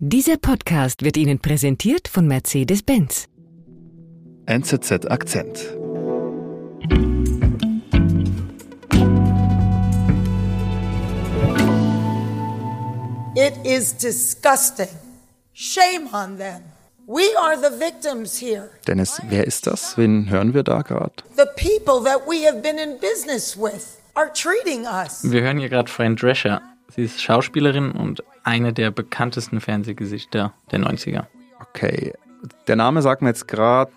Dieser Podcast wird Ihnen präsentiert von Mercedes-Benz. NZZ Akzent. It is disgusting. Shame on them. We are the victims here. Dennis, wer ist das? Wen hören wir da gerade? The people that we have been in business with are treating us. Wir hören hier gerade Fran Drescher. Sie ist Schauspielerin und eine der bekanntesten Fernsehgesichter der 90er. Okay, der Name sagt mir jetzt gerade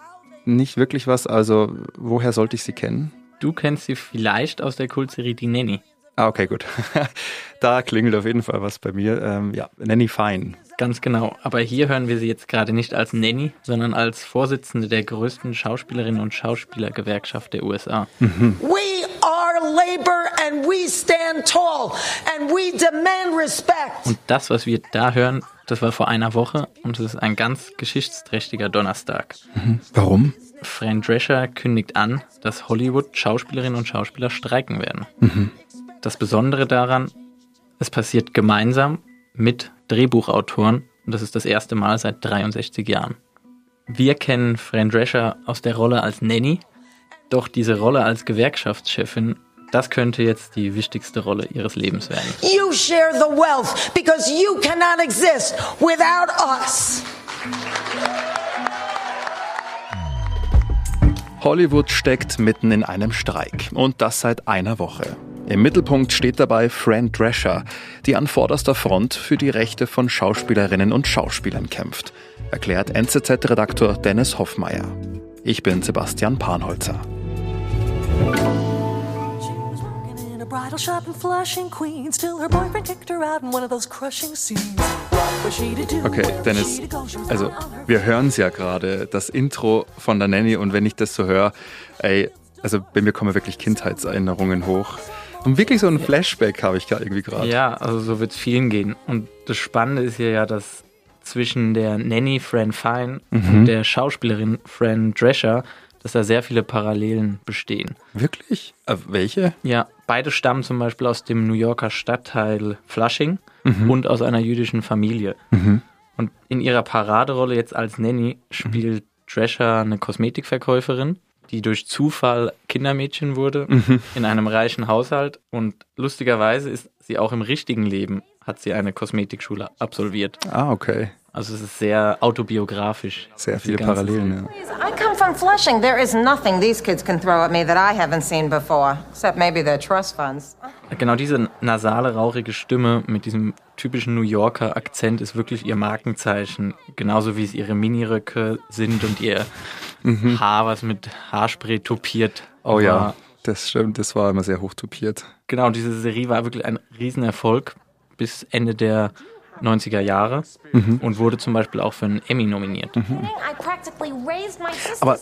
nicht wirklich was, also woher sollte ich sie kennen? Du kennst sie vielleicht aus der Kultserie Die Nanny. Ah, okay, gut. da klingelt auf jeden Fall was bei mir. Ähm, ja, Nanny Fine. Ganz genau. Aber hier hören wir sie jetzt gerade nicht als Nanny, sondern als Vorsitzende der größten Schauspielerinnen und Schauspielergewerkschaft der USA. We are labor and we stand tall and we demand respect. Und das, was wir da hören, das war vor einer Woche und es ist ein ganz geschichtsträchtiger Donnerstag. Warum? Fran Drescher kündigt an, dass Hollywood Schauspielerinnen und Schauspieler streiken werden. Das Besondere daran, es passiert gemeinsam mit Drehbuchautoren und das ist das erste Mal seit 63 Jahren. Wir kennen Fran Drescher aus der Rolle als Nanny, doch diese Rolle als Gewerkschaftschefin, das könnte jetzt die wichtigste Rolle ihres Lebens werden. You share the wealth because you cannot exist without us. Hollywood steckt mitten in einem Streik und das seit einer Woche. Im Mittelpunkt steht dabei Fran Drescher, die an vorderster Front für die Rechte von Schauspielerinnen und Schauspielern kämpft, erklärt NZZ-Redaktor Dennis Hoffmeier. Ich bin Sebastian Panholzer. Bridal shop in Flushing, Queens, till her boyfriend kicked her out in one of those crushing scenes. Okay, Dennis, also wir hören es ja gerade, das Intro von der Nanny und wenn ich das so höre, ey, also bei mir kommen wirklich Kindheitserinnerungen hoch. Und wirklich so ein Flashback habe ich gerade irgendwie gerade. Ja, also so wird es vielen gehen. Und das Spannende ist hier ja, dass zwischen der Nanny Fran Fine und der Schauspielerin Fran Drescher, dass da sehr viele Parallelen bestehen. Wirklich? Äh, welche? Ja, beide stammen zum Beispiel aus dem New Yorker Stadtteil Flushing und aus einer jüdischen Familie. Und in ihrer Paraderolle jetzt als Nanny spielt Drescher eine Kosmetikverkäuferin, die durch Zufall Kindermädchen wurde in einem reichen Haushalt. Und lustigerweise ist sie auch im richtigen Leben, hat sie eine Kosmetikschule absolviert. Ah, okay. Also es ist sehr autobiografisch. Sehr viele Parallelen, ja. I come from Flushing. There is nothing these kids can throw at me that I haven't seen before, except maybe their trust funds. Genau diese nasale, rauchige Stimme mit diesem typischen New Yorker Akzent ist wirklich ihr Markenzeichen. Genauso wie es ihre Miniröcke sind und ihr Haar, was mit Haarspray topiert. Oh ja, war. das stimmt, das war immer sehr hochtopiert. Genau, diese Serie war wirklich ein Riesenerfolg bis Ende der 90er Jahre und wurde zum Beispiel auch für einen Emmy nominiert. Sister's Aber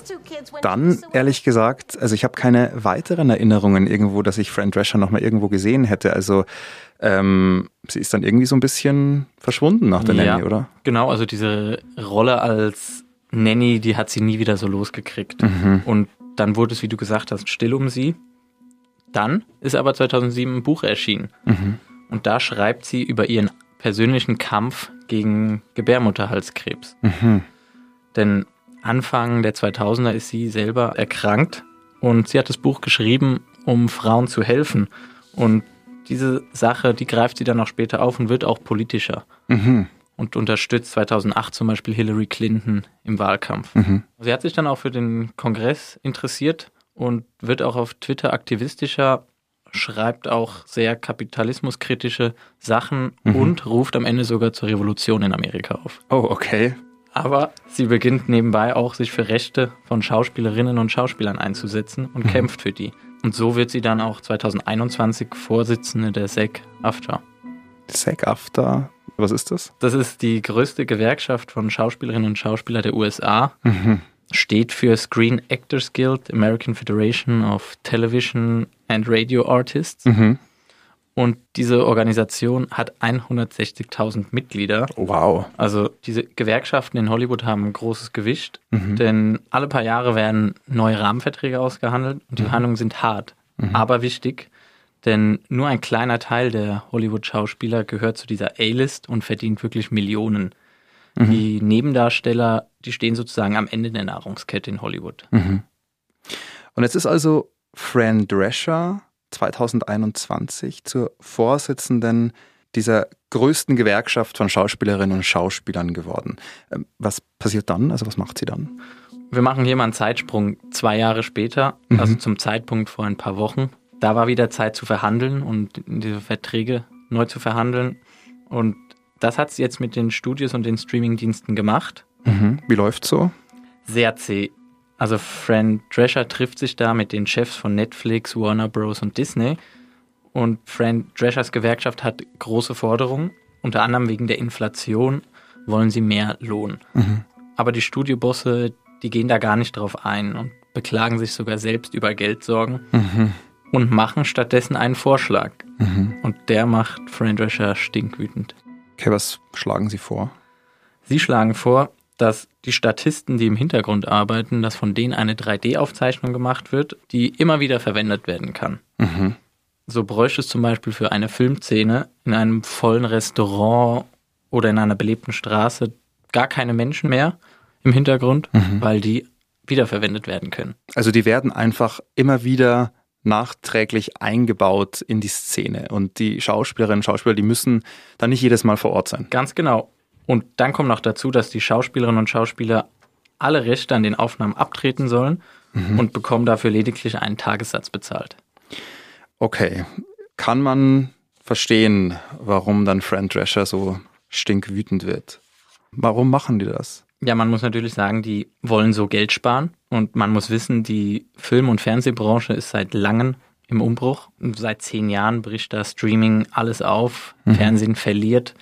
dann, ehrlich gesagt, also ich habe keine weiteren Erinnerungen irgendwo, dass ich Fran Drescher nochmal irgendwo gesehen hätte. Also ähm, sie ist dann irgendwie so ein bisschen verschwunden nach der Nanny, oder? Genau, also diese Rolle als Nanny, die hat sie nie wieder so losgekriegt. Und dann wurde es, wie du gesagt hast, still um sie. Dann ist aber 2007 ein Buch erschienen. Und da schreibt sie über ihren persönlichen Kampf gegen Gebärmutterhalskrebs. Denn Anfang der 2000er ist sie selber erkrankt und sie hat das Buch geschrieben, um Frauen zu helfen. Und diese Sache, die greift sie dann auch später auf und wird auch politischer und unterstützt 2008 zum Beispiel Hillary Clinton im Wahlkampf. Sie hat sich dann auch für den Kongress interessiert und wird auch auf Twitter aktivistischer, schreibt auch sehr kapitalismuskritische Sachen und ruft am Ende sogar zur Revolution in Amerika auf. Oh, okay. Aber sie beginnt nebenbei auch, sich für Rechte von Schauspielerinnen und Schauspielern einzusetzen und kämpft für die. Und so wird sie dann auch 2021 Vorsitzende der SAG-AFTRA. SAG-AFTRA, was ist das? Das ist die größte Gewerkschaft von Schauspielerinnen und Schauspielern der USA. Steht für Screen Actors Guild, American Federation of Television and Radio Artists. Und diese Organisation hat 160.000 Mitglieder. Wow. Also diese Gewerkschaften in Hollywood haben ein großes Gewicht, denn alle paar Jahre werden neue Rahmenverträge ausgehandelt und die Verhandlungen sind hart, aber wichtig, denn nur ein kleiner Teil der Hollywood-Schauspieler gehört zu dieser A-List und verdient wirklich Millionen. Die Nebendarsteller, die stehen sozusagen am Ende der Nahrungskette in Hollywood. Und jetzt ist also Fran Drescher 2021 zur Vorsitzenden dieser größten Gewerkschaft von Schauspielerinnen und Schauspielern geworden. Ähm, Was passiert dann? Also was macht sie dann? Wir machen hier mal einen Zeitsprung zwei Jahre später, also zum Zeitpunkt vor ein paar Wochen. Da war wieder Zeit zu verhandeln und diese Verträge neu zu verhandeln. Und das hat sie jetzt mit den Studios und den Streamingdiensten gemacht. Mhm. Wie läuft's so? Sehr zäh. Also Fran Drescher trifft sich da mit den Chefs von Netflix, Warner Bros. und Disney. Und Fran Dreschers Gewerkschaft hat große Forderungen. Unter anderem wegen der Inflation wollen sie mehr Lohn. Aber die Studiobosse, die gehen da gar nicht drauf ein und beklagen sich sogar selbst über Geldsorgen und machen stattdessen einen Vorschlag. Und der macht Fran Drescher stinkwütend. Okay, was schlagen Sie vor? Sie schlagen vor, dass die Statisten, die im Hintergrund arbeiten, dass von denen eine 3D-Aufzeichnung gemacht wird, die immer wieder verwendet werden kann. So bräuchte es zum Beispiel für eine Filmszene in einem vollen Restaurant oder in einer belebten Straße gar keine Menschen mehr im Hintergrund, weil die wiederverwendet werden können. Also die werden einfach immer wieder nachträglich eingebaut in die Szene und die Schauspielerinnen und Schauspieler, die müssen dann nicht jedes Mal vor Ort sein. Ganz genau. Und dann kommt noch dazu, dass die Schauspielerinnen und Schauspieler alle Rechte an den Aufnahmen abtreten sollen und bekommen dafür lediglich einen Tagessatz bezahlt. Okay, kann man verstehen, warum dann Fran Drescher so stinkwütend wird? Warum machen die das? Ja, man muss natürlich sagen, die wollen so Geld sparen und man muss wissen, die Film- und Fernsehbranche ist seit langem im Umbruch. Seit zehn Jahren bricht da Streaming alles auf, Fernsehen verliert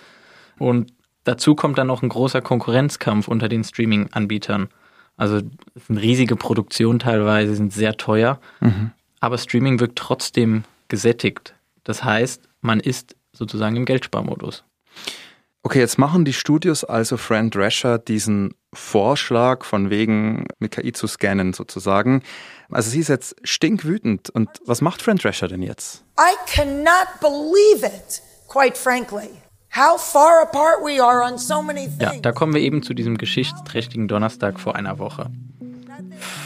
und dazu kommt dann noch ein großer Konkurrenzkampf unter den Streaming-Anbietern. Also es sind riesige Produktionen teilweise, sind sehr teuer, aber Streaming wirkt trotzdem gesättigt. Das heißt, man ist sozusagen im Geldsparmodus. Okay, jetzt machen die Studios also Fran Drescher diesen Vorschlag von wegen mit KI zu scannen sozusagen. Also sie ist jetzt stinkwütend. Und was macht Fran Drescher denn jetzt? I cannot believe it, quite frankly. How far apart we are on so many Ja, things. da kommen wir eben zu diesem geschichtsträchtigen Donnerstag vor einer Woche.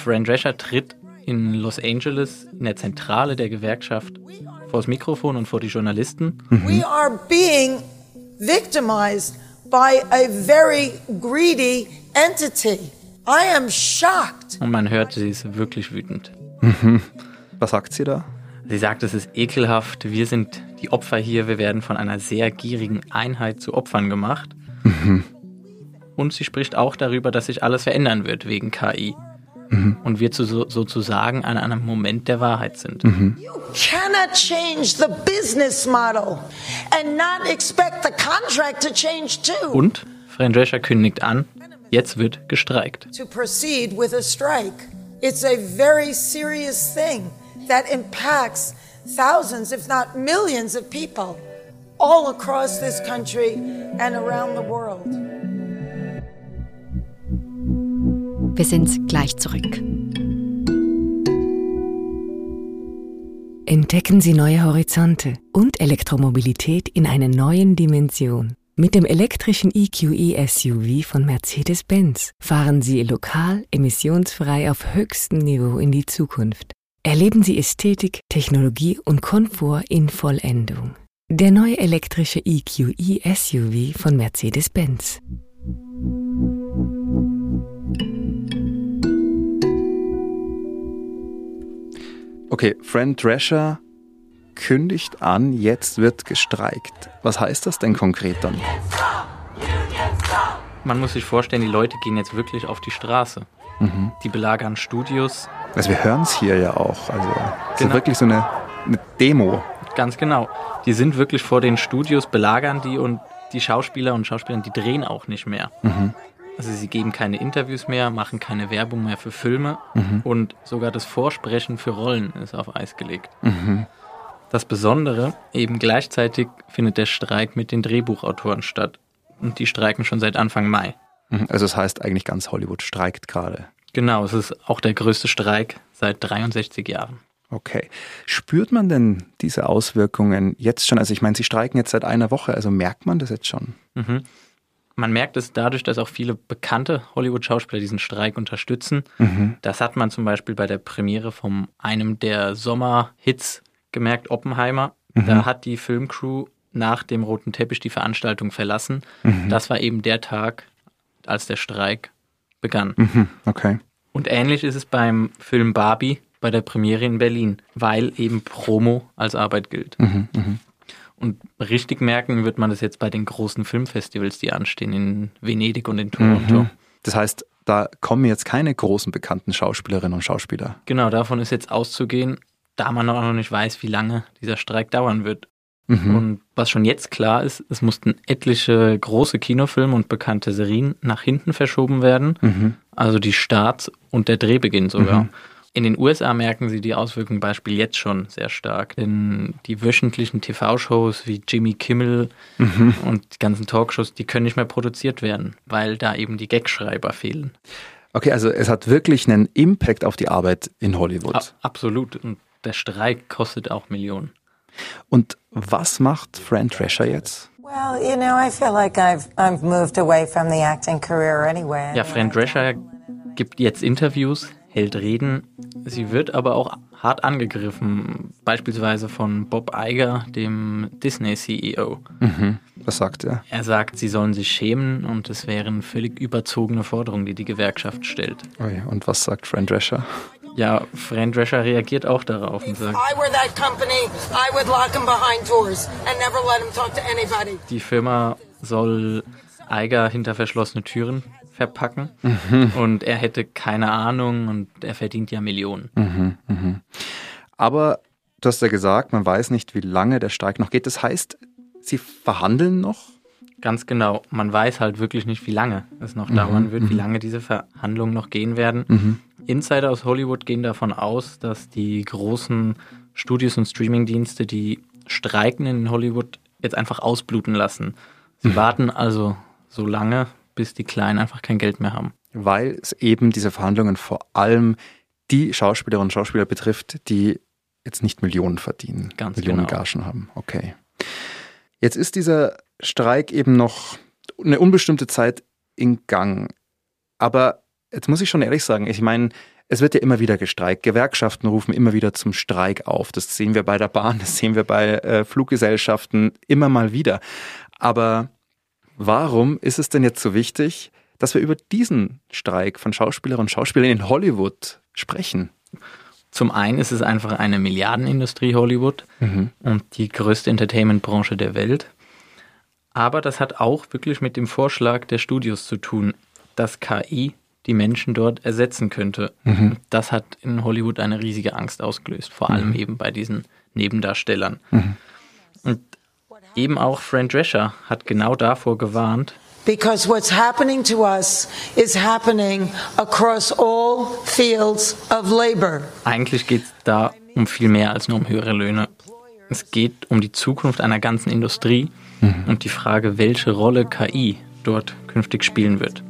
Fran Drescher tritt in Los Angeles in der Zentrale der Gewerkschaft vor das Mikrofon und vor die Journalisten. We are being victimized by a very greedy entity. I am shocked. Und man hört, sie ist wirklich wütend. Was sagt sie da? Sie sagt, es ist ekelhaft, wir sind die Opfer hier, wir werden von einer sehr gierigen Einheit zu Opfern gemacht. Und sie spricht auch darüber, dass sich alles verändern wird wegen KI. Und wir zu, so, sozusagen an einem Moment der Wahrheit sind. You cannot change the business model and not expect the contract to change too. Und Fran Drescher kündigt an, jetzt wird gestreikt. to proceed with a strike. It's a very serious thing that impacts thousands, if not millions, of people all across this country and around the world. Wir sind gleich zurück. Entdecken Sie neue Horizonte und Elektromobilität in einer neuen Dimension. Mit dem elektrischen EQE SUV von Mercedes-Benz fahren Sie lokal emissionsfrei auf höchstem Niveau in die Zukunft. Erleben Sie Ästhetik, Technologie und Komfort in Vollendung. Der neue elektrische EQE SUV von Mercedes-Benz. Okay, Fran Drescher kündigt an, jetzt wird gestreikt. Was heißt das denn konkret dann? Man muss sich vorstellen, die Leute gehen jetzt wirklich auf die Straße. Die belagern Studios. Also wir hören es hier ja auch. Also es ist Genau. wirklich so eine, eine Demo. Ganz genau. Die sind wirklich vor den Studios, belagern die und die Schauspieler und Schauspielerinnen, die drehen auch nicht mehr. Also sie geben keine Interviews mehr, machen keine Werbung mehr für Filme und sogar das Vorsprechen für Rollen ist auf Eis gelegt. Das Besondere, eben gleichzeitig findet der Streik mit den Drehbuchautoren statt. Und die streiken schon seit Anfang Mai. Mhm, Also es heißt eigentlich ganz Hollywood streikt gerade. Genau, es ist auch der größte Streik seit 63 Jahren. Okay. Spürt man denn diese Auswirkungen jetzt schon? Also ich meine, Sie streiken jetzt seit einer Woche, also merkt man das jetzt schon? Man merkt es dadurch, dass auch viele bekannte Hollywood-Schauspieler diesen Streik unterstützen. Das hat man zum Beispiel bei der Premiere von einem der Sommerhits gemerkt, Oppenheimer. Da hat die Filmcrew nach dem roten Teppich die Veranstaltung verlassen. Das war eben der Tag, als der Streik begann. Mhm, okay. Und ähnlich ist es beim Film Barbie bei der Premiere in Berlin, weil eben Promo als Arbeit gilt. Und richtig merken wird man das jetzt bei den großen Filmfestivals, die anstehen in Venedig und in Toronto. Das heißt, da kommen jetzt keine großen bekannten Schauspielerinnen und Schauspieler. Genau, davon ist jetzt auszugehen, da man auch noch nicht weiß, wie lange dieser Streik dauern wird. Und was schon jetzt klar ist, es mussten etliche große Kinofilme und bekannte Serien nach hinten verschoben werden. Also die Starts und der Drehbeginn sogar. In den USA merken sie die Auswirkungen Beispiel jetzt schon sehr stark. Denn die wöchentlichen TV-Shows wie Jimmy Kimmel und die ganzen Talkshows, die können nicht mehr produziert werden, weil da eben die Gagschreiber fehlen. Okay, also es hat wirklich einen Impact auf die Arbeit in Hollywood. A absolut. Und der Streik kostet auch Millionen. Und was macht Fran Drescher jetzt? Well, you know, I feel like I've I've moved away from the acting career anyway. Ja, Fran Drescher gibt jetzt Interviews, hält Reden. Sie wird aber auch hart angegriffen, beispielsweise von Bob Iger, dem Disney-CEO. Was sagt er? Er sagt, sie sollen sich schämen und es wären völlig überzogene Forderungen, die die Gewerkschaft stellt. Ui, und was sagt Fran Drescher? Ja, Fran Drescher reagiert auch darauf und sagt, company, die Firma soll Eiger hinter verschlossene Türen verpacken und er hätte keine Ahnung und er verdient ja Millionen. Aber du hast ja gesagt, man weiß nicht, wie lange der Streik noch geht. Das heißt, sie verhandeln noch? Ganz genau. Man weiß halt wirklich nicht, wie lange es noch dauern wird, wie lange diese Verhandlungen noch gehen werden. Insider aus Hollywood gehen davon aus, dass die großen Studios und Streamingdienste die Streikenden in Hollywood jetzt einfach ausbluten lassen. Sie warten also so lange, bis die Kleinen einfach kein Geld mehr haben. Weil es eben diese Verhandlungen vor allem die Schauspielerinnen und Schauspieler betrifft, die jetzt nicht Millionen verdienen, Ganz Millionen genau. Gagen haben. Okay. Jetzt ist dieser Streik eben noch eine unbestimmte Zeit in Gang. Aber jetzt muss ich schon ehrlich sagen, ich meine, es wird ja immer wieder gestreikt. Gewerkschaften rufen immer wieder zum Streik auf. Das sehen wir bei der Bahn, das sehen wir bei äh, Fluggesellschaften immer mal wieder. Aber warum ist es denn jetzt so wichtig, dass wir über diesen Streik von Schauspielerinnen und Schauspielern in Hollywood sprechen? Zum einen ist es einfach eine Milliardenindustrie Hollywood und die größte Entertainment-Branche der Welt. Aber das hat auch wirklich mit dem Vorschlag der Studios zu tun, dass KI die Menschen dort ersetzen könnte. Das hat in Hollywood eine riesige Angst ausgelöst, vor allem eben bei diesen Nebendarstellern. Und eben auch Fran Drescher hat genau davor gewarnt, Because what's happening to us is happening across all fields of labor. Eigentlich geht es da um viel mehr als nur um höhere Löhne. Es geht um die Zukunft einer ganzen Industrie und die Frage, welche Rolle KI dort künftig spielen wird.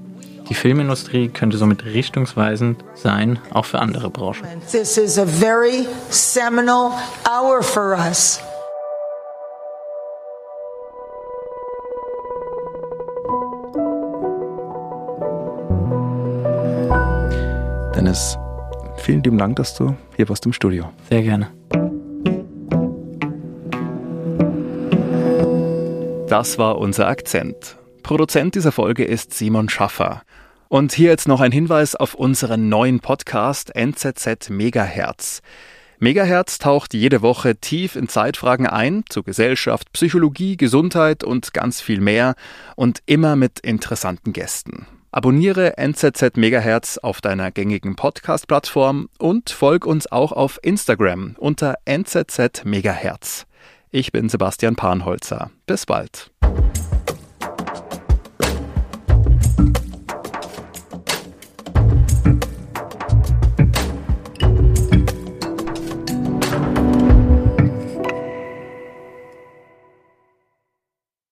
Die Filmindustrie könnte somit richtungsweisend sein, auch für andere Branchen. This is a very seminal hour for us. Dennis, vielen lieben Dank, dass du hier warst im Studio. Sehr gerne. Das war unser Akzent. Produzent dieser Folge ist Simon Schaffer. Und hier jetzt noch ein Hinweis auf unseren neuen Podcast NZZ Megahertz. Megahertz taucht jede Woche tief in Zeitfragen ein, zu Gesellschaft, Psychologie, Gesundheit und ganz viel mehr und immer mit interessanten Gästen. Abonniere NZZ Megahertz auf deiner gängigen Podcast-Plattform und folg uns auch auf Instagram unter NZZ Megahertz. Ich bin Sebastian Panholzer. Bis bald.